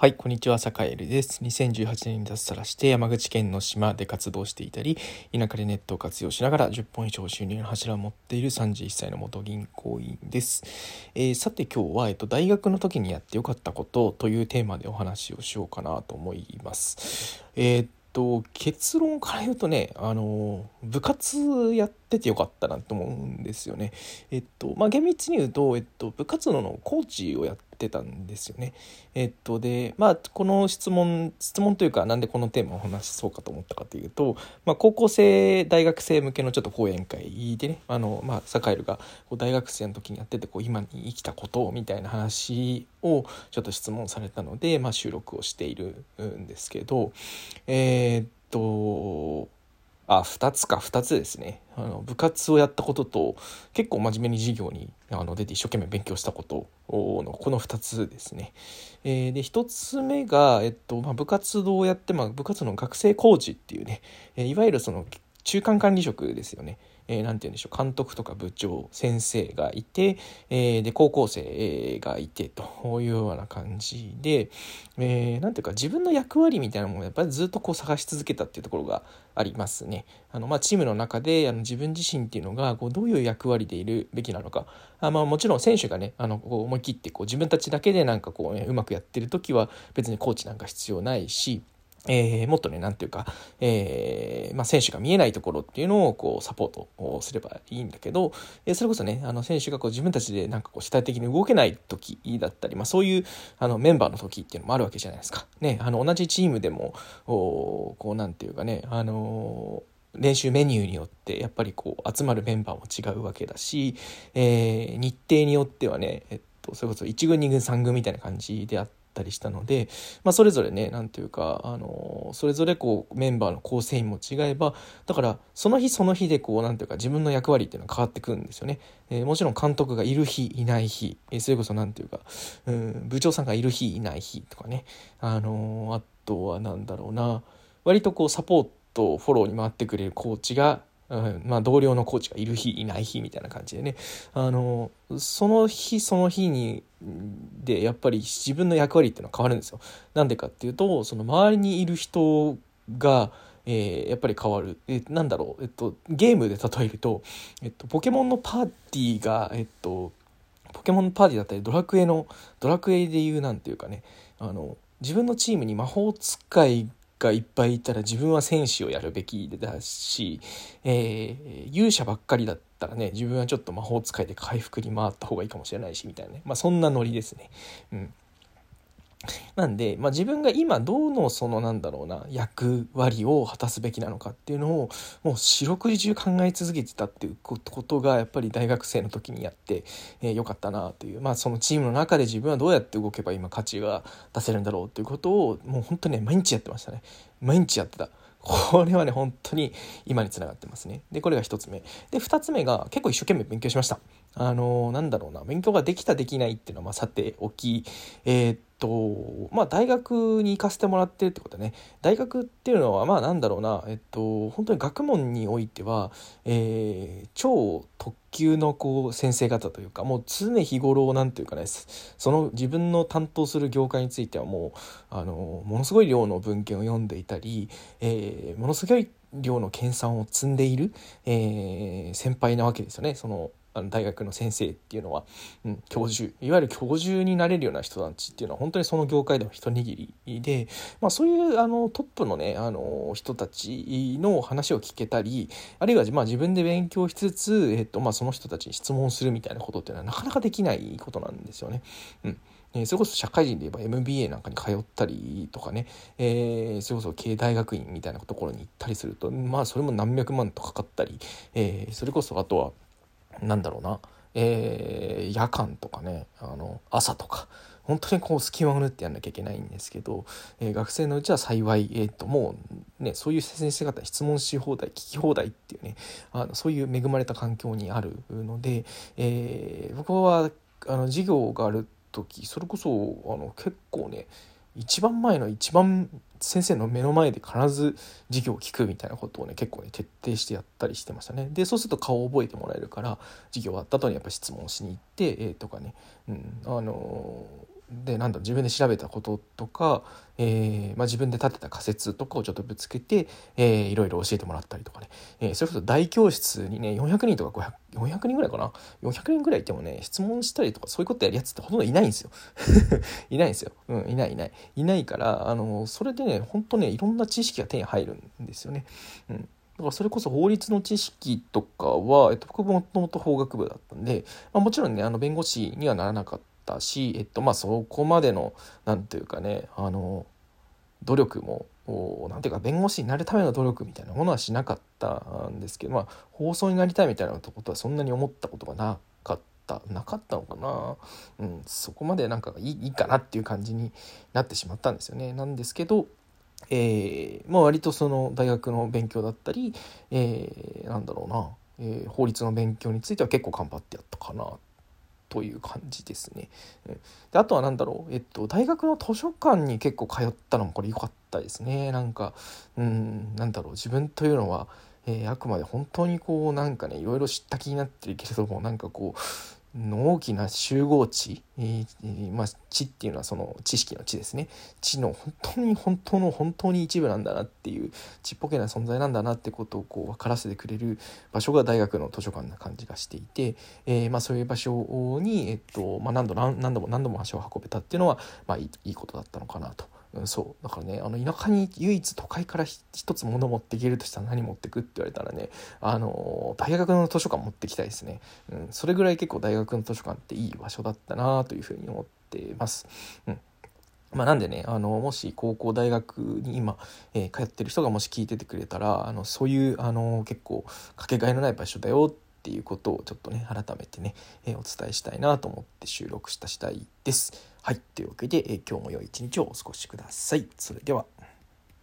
はい、こんにちは、坂井です。2018年に脱サラして山口県の島で活動していたり、田舎でネットを活用しながら10本以上収入の柱を持っている31歳の元銀行員です。えー、さて今日は、えっと、大学の時にやってよかったことというテーマでお話をしようかなと思います。えーと結論から言うとねあの部活やっててよかったなと思うんですよね。えっとまあ厳密に言うと、えっと、部活動のコーチをやってたんですよね。えっとでまあこの質問質問というかなんでこのテーマをお話しそうかと思ったかというと、まあ、高校生大学生向けのちょっと講演会でねあの、まあ、サカエルがこう大学生の時にやっててこう今に生きたことみたいな話をちょっと質問されたので、まあ、収録をしているんですけどえー、っとあ2つか2つですねあの部活をやったことと結構真面目に授業にあの出て一生懸命勉強したことのこの2つですね。えー、で1つ目が、えっとまあ、部活動をやって、まあ、部活の学生コーチっていうね、えいわゆるその中間管理職ですよね。えー、て言うんでしょう監督とか部長先生がいて、えー、で高校生がいてというような感じで、えー、ていうか自分の役割みたいなものをやっぱりずっとこう探し続けたっていうところがありますね。あのまあ、チームの中であの自分自身っていうのがこうどういう役割でいるべきなのかあ、まあ、もちろん選手がねあのこう思い切ってこう自分たちだけでなんかこう、ね、うまくやってる時は別にコーチなんか必要ないし。えー、もっとね、なんていうか、えー、まあ、選手が見えないところっていうのをこうサポートをすればいいんだけど、えー、それこそね、あの選手がこう自分たちでなんかこう主体的に動けない時だったり、まあ、そういうあのメンバーの時っていうのもあるわけじゃないですか。ね、あの同じチームでも、おこうなんていうかね、あの練習メニューによってやっぱりこう集まるメンバーも違うわけだし、えー、日程によってはね、えっと、それこそ1軍2軍3軍みたいな感じであって、たりしたので、まあ、それぞれね何ていうかあのそれぞれこうメンバーの構成員も違えばだからその日その日でこう何ていうか自分の役割っていうのは変わってくるんですよね。えー、もちろん監督がいる日いない日、えー、それこそ何ていうか、うん、部長さんがいる日いない日とかねあのあとは何だろうな割とこうサポートフォローに回ってくれるコーチがうんまあ、同僚のコーチがいる日いない日みたいな感じでね。あのその日その日にでやっぱり自分の役割っていうのは変わるんですよ。なんでかっていうとその周りにいる人がえー、やっぱり変わる、え、なんだろう、えっと、ゲームで例えると、えっと、ポケモンのパーティーが、えっと、ポケモンのパーティーだったりドラクエのドラクエでいうなんていうかね。あの自分のチームに魔法使いがいっぱいいたら自分は戦士をやるべきだし、えー、勇者ばっかりだったらね自分はちょっと魔法使いで回復に回った方がいいかもしれないしみたいなねまあそんなノリですね。うんなんで、まあ、自分が今どのそのなんだろうな役割を果たすべきなのかっていうのをもう四六時中考え続けてたっていうことがやっぱり大学生の時にやって、えー、かったなという、まあ、そのチームの中で自分はどうやって動けば今価値が出せるんだろうっていうことをもう本当ね毎日やってましたね毎日やってた。これはね本当に今につながってますね。でこれが1つ目。で2つ目が結構一生懸命勉強しました。あの、なんだろうな勉強ができたできないっていうのはまあさておきえー、っとまあ大学に行かせてもらってるってことね。大学っていうのはまあなんだろうなえっと本当に学問においては、えー、超特級のこう先生方というかもう常日頃なんていうかねその自分の担当する業界についてはもうあのものすごい量の文献を読んでいたり、えー、ものすごい量の研鑽を積んでいる、えー、先輩なわけですよね。そのあの大学の先生っていうのは、うん、教授いわゆる教授になれるような人たちっていうのは本当にその業界でも一握りで、まあ、そういうあのトップのねあの人たちの話を聞けたりあるいは、まあ、自分で勉強しつつ、えっとまあ、その人たちに質問するみたいなことっていうのはなかなかできないことなんですよね。うん。えそれこそ社会人で言えば MBA なんかに通ったりとかね、えー、それこそ経営大学院みたいなところに行ったりするとまあそれも何百万とかかったり、えー、それこそあとはなんだろうな、えー、夜間とかねあの朝とか。本当にこう隙間を縫ってやんなきゃいけないんですけど、えー、学生のうちは幸い、えー、ともうねそういう先生方質問し放題聞き放題っていうねあのそういう恵まれた環境にあるので、えー、僕はあの授業がある時それこそあの結構ね一番前の一番先生の目の前で必ず授業を聞くみたいなことをね結構ね徹底してやったりしてましたね。でそうすると顔を覚えてもらえるから授業終わった後にやっぱ質問しに行って、えー、とかね、うん、あのでなんだ自分で調べたこととか、えーまあ、自分で立てた仮説とかをちょっとぶつけて、えー、いろいろ教えてもらったりとかね、えー、それこそ大教室にね400人とか500 400人ぐらいかな？400人ぐらいいてもね質問したりとかそういうことやるやつってほとんどいないんですよ。いないんですよ、うん、いないいない。いないからあのそれでねほんとねいろんな知識が手に入るんですよね、うん、だからそれこそ法律の知識とかは、えっと、僕もともと法学部だったんで、まあ、もちろんねあの弁護士にはならなかったし、えっとまあ、そこまでの何ていうかねあの努力も何ていうか弁護士になるための努力みたいなものはしなかったんですけど、まあ、放送になりたいみたいなことはそんなに思ったことがなかったなかったのかな、うん、そこまでなんかいいいいかなっていう感じになってしまったんですよね。なんですけどえーまあ、割とその大学の勉強だったり、えー、なんだろうな、えー、法律の勉強については結構頑張ってやったかなっという感じですね。であとは何だろう、えっと、大学の図書館に結構通ったのもこれ良かったですね。なんかうんなんだろう自分というのは、えー、あくまで本当にこうなんかねいろいろ知った気になってるけれどもなんかこうの大きな集合値、えー、まあ、知っていうのはその知識の知ですね知の本当に本当の本当に一部なんだなっていうちっぽけな存在なんだなってことをこう分からせてくれる場所が大学の図書館な感じがしていて、えー、まあ、そういう場所に、えっとまあ、何度何度も何度も足を運べたっていうのは、まあ、いいことだったのかなと。うん、そうだからねあの田舎に唯一都会から一つ物持っていけるとしたら何持ってくって言われたらねあの大学の図書館持ってきたいですね、うん、それぐらい結構大学の図書館っていい場所だったなというふうに思ってます。うんまあ、なんでねあのもし高校大学に今、えー、通ってる人がもし聞いててくれたらあのそういうあの結構かけがえのない場所だよっていうことをちょっとね改めてね、えー、お伝えしたいなと思って収録した次第です。はい。というわけで、え、今日も良い一日をお過ごしください。それでは。